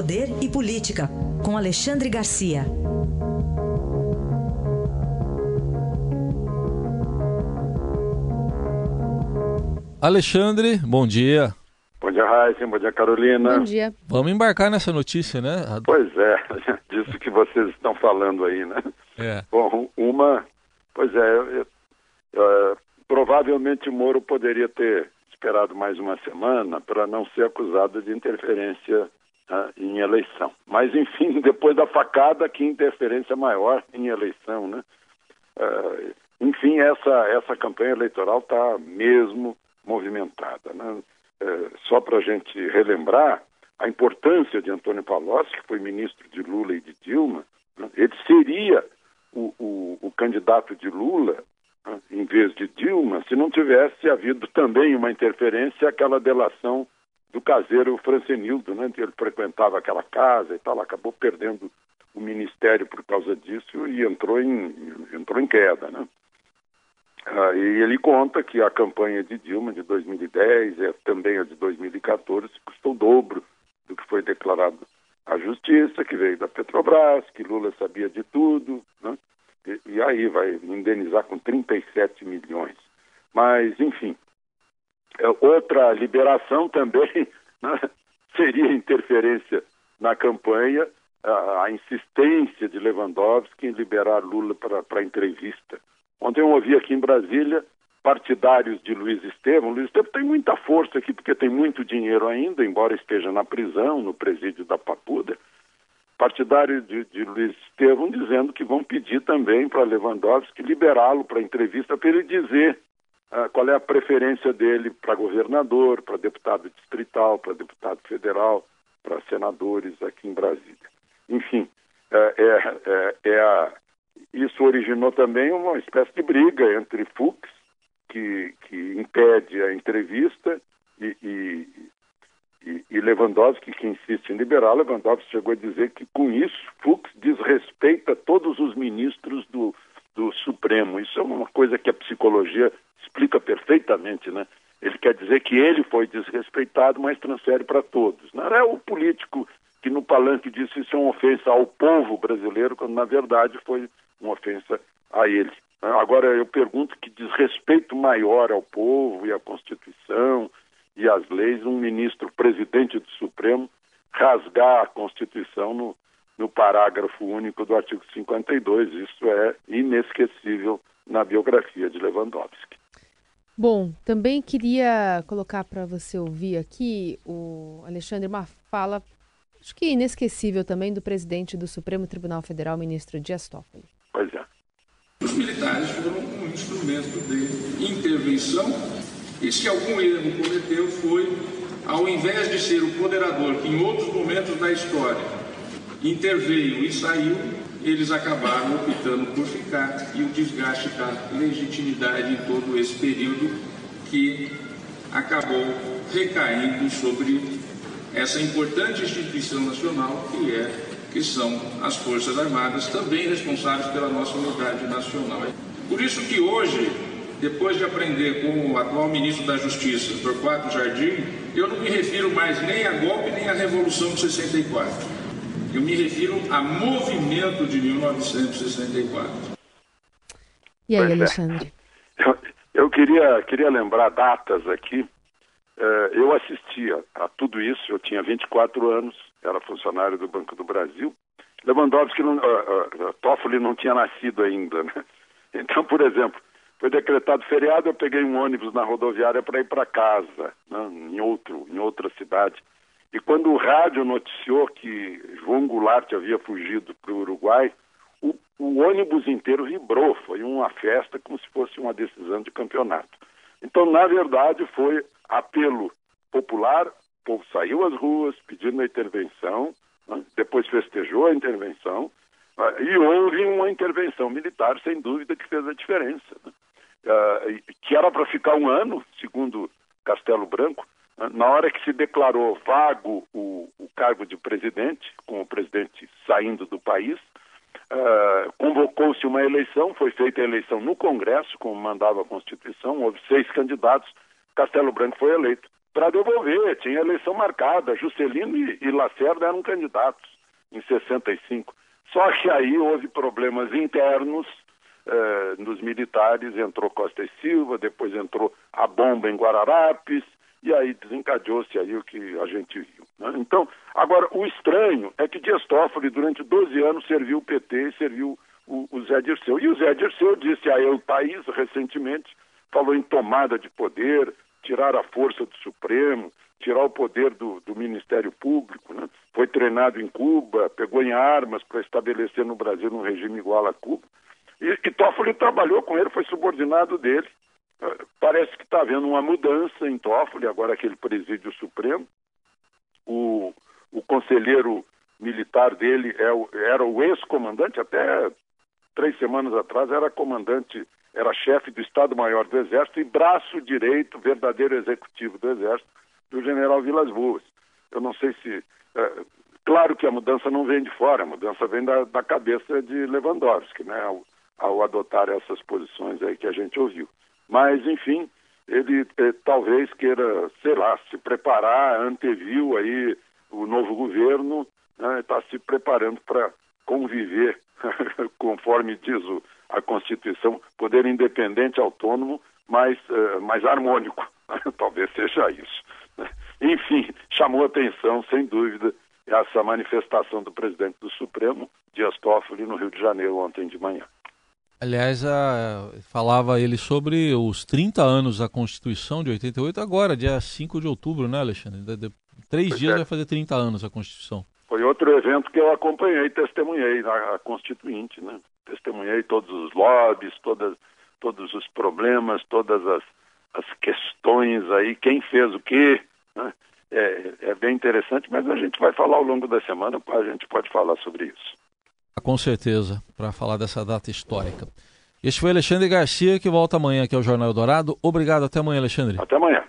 Poder e Política, com Alexandre Garcia. Alexandre, bom dia. Bom dia, Raíssa. Bom dia, Carolina. Bom dia. Vamos embarcar nessa notícia, né? Pois é, disso que vocês estão falando aí, né? É. Bom, uma. Pois é, eu, eu, provavelmente o Moro poderia ter esperado mais uma semana para não ser acusado de interferência uh, em eleição. Mas, enfim, depois da facada, que interferência maior em eleição, né? Uh, enfim, essa, essa campanha eleitoral está mesmo movimentada. Né? Uh, só para a gente relembrar a importância de Antônio Palocci, que foi ministro de Lula e de Dilma, né? ele seria o, o, o candidato de Lula né, em vez de Dilma, se não tivesse havido também uma interferência, aquela delação do caseiro Francenildo, né? Ele frequentava aquela casa e tal, acabou perdendo o ministério por causa disso e entrou em, entrou em queda, né? Ah, e ele conta que a campanha de Dilma de 2010 e também a de 2014 custou o dobro do que foi declarado à justiça, que veio da Petrobras, que Lula sabia de tudo, né? E, e aí vai indenizar com 37 milhões. Mas, enfim, outra liberação também né, seria interferência na campanha, a, a, insistência de Lewandowski em liberar Lula para entrevista. Ontem eu ouvi aqui em Brasília partidários de Luiz Estevam. Luiz Estevam tem muita força aqui porque tem muito dinheiro ainda, embora esteja na prisão, no presídio da Papuda partidários de, de Luiz Estevam dizendo que vão pedir também para Lewandowski liberá-lo para entrevista para ele dizer uh, qual é a preferência dele para governador, para deputado distrital, para deputado federal, para senadores aqui em Brasília. Enfim, é, é, é a, isso originou também uma espécie de briga entre Fux, que, que impede a entrevista, e, e, e, e Lewandowski, que insiste em liberar, Lewandowski chegou a dizer que com isso Fux desrespeita todos os ministros do, do Supremo. Isso é uma coisa que a psicologia explica perfeitamente, né? Ele quer dizer que ele foi desrespeitado, mas transfere para todos. Não é o político que no palanque disse isso é uma ofensa ao povo brasileiro, quando na verdade foi uma ofensa a ele. Agora eu pergunto que desrespeito maior ao povo e à Constituição e as leis, um ministro presidente do Supremo rasgar a Constituição no, no parágrafo único do artigo 52. Isso é inesquecível na biografia de Lewandowski. Bom, também queria colocar para você ouvir aqui o Alexandre uma fala, acho que inesquecível também, do presidente do Supremo Tribunal Federal, ministro Dias Toffoli. Pois é. Os militares foram um instrumento de intervenção e se algum erro cometeu foi, ao invés de ser o moderador que em outros momentos da história interveio e saiu, eles acabaram optando por ficar e o desgaste da legitimidade em todo esse período que acabou recaindo sobre essa importante instituição nacional que é que são as Forças Armadas, também responsáveis pela nossa unidade nacional. Por isso que hoje depois de aprender com o atual ministro da Justiça, Torquato Jardim, eu não me refiro mais nem a golpe nem à Revolução de 64. Eu me refiro a movimento de 1964. E aí, é. Alexandre? Eu, eu, queria, queria lembrar datas aqui. Uh, eu assistia a tudo isso, eu tinha 24 anos, era funcionário do Banco do Brasil. Lewandowski, não, uh, uh, Toffoli não tinha nascido ainda, né? Então, por exemplo, foi decretado feriado, eu peguei um ônibus na rodoviária para ir para casa, né, em, outro, em outra cidade. E quando o rádio noticiou que João Goulart havia fugido para o Uruguai, o, o ônibus inteiro vibrou. Foi uma festa como se fosse uma decisão de campeonato. Então, na verdade, foi apelo popular, o povo saiu às ruas pedindo a intervenção, né? depois festejou a intervenção, né? e houve uma intervenção militar, sem dúvida, que fez a diferença. Né? uh, que era para ficar um ano, segundo Castelo Branco, na hora que se declarou vago o, o, cargo de presidente, com o presidente saindo do país, uh, convocou-se uma eleição, foi feita a eleição no Congresso, como mandava a Constituição, houve seis candidatos, Castelo Branco foi eleito para devolver, tinha eleição marcada. Juscelino e, e Lacerda eram candidatos em 65. Só que aí houve problemas internos eh, nos militares, entrou Costa e Silva, depois entrou a bomba em Guararapes, e aí desencadeou-se aí o que a gente viu. Né? Então, agora, o estranho é que Dias Toffoli, durante 12 anos, serviu o PT e serviu o, o Zé Dirceu. E o Zé Dirceu disse a Eu País, recentemente, falou em tomada de poder, tirar a força do Supremo, tirar o poder do, do Ministério Público. Né? Foi treinado em Cuba, pegou em armas para estabelecer no Brasil um regime igual a Cuba. E, e Toffoli trabalhou com ele, foi subordinado dele. Parece que está havendo uma mudança em Toffoli, agora que ele preside o Supremo. O, o conselheiro militar dele é era o ex-comandante, até três semanas atrás era comandante, era chefe do Estado-Maior do Exército e braço direito, verdadeiro executivo do Exército, do general Vilas Boas. Eu não sei se. É, claro que a mudança não vem de fora, a mudança vem da, da cabeça de Lewandowski, né, ao, ao adotar essas posições aí que a gente ouviu. Mas, enfim, ele eh, talvez queira, sei lá, se preparar, anteviu aí o novo governo, está né, tá se preparando para conviver, conforme diz o, a Constituição, poder independente, autônomo, mas eh, mais harmônico. talvez seja isso. Né. Enfim, chamou atenção, sem dúvida, essa manifestação do presidente do Supremo, Dias Toffoli, no Rio de Janeiro, ontem de manhã. Aliás, a, falava ele sobre os 30 anos da Constituição de 88, agora, dia 5 de outubro, né, Alexandre? De, de, três pois dias é. vai fazer 30 anos a Constituição. Foi outro evento que eu acompanhei, testemunhei a, a Constituinte, né? Testemunhei todos os lobbies, todas, todos os problemas, todas as, as questões aí, quem fez o quê, né? É, é bem interessante, mas a gente vai falar ao longo da semana, a gente pode falar sobre isso. Com certeza, para falar dessa data histórica. Este foi Alexandre Garcia, que volta amanhã aqui ao Jornal Dourado. Obrigado, até amanhã, Alexandre. Até amanhã.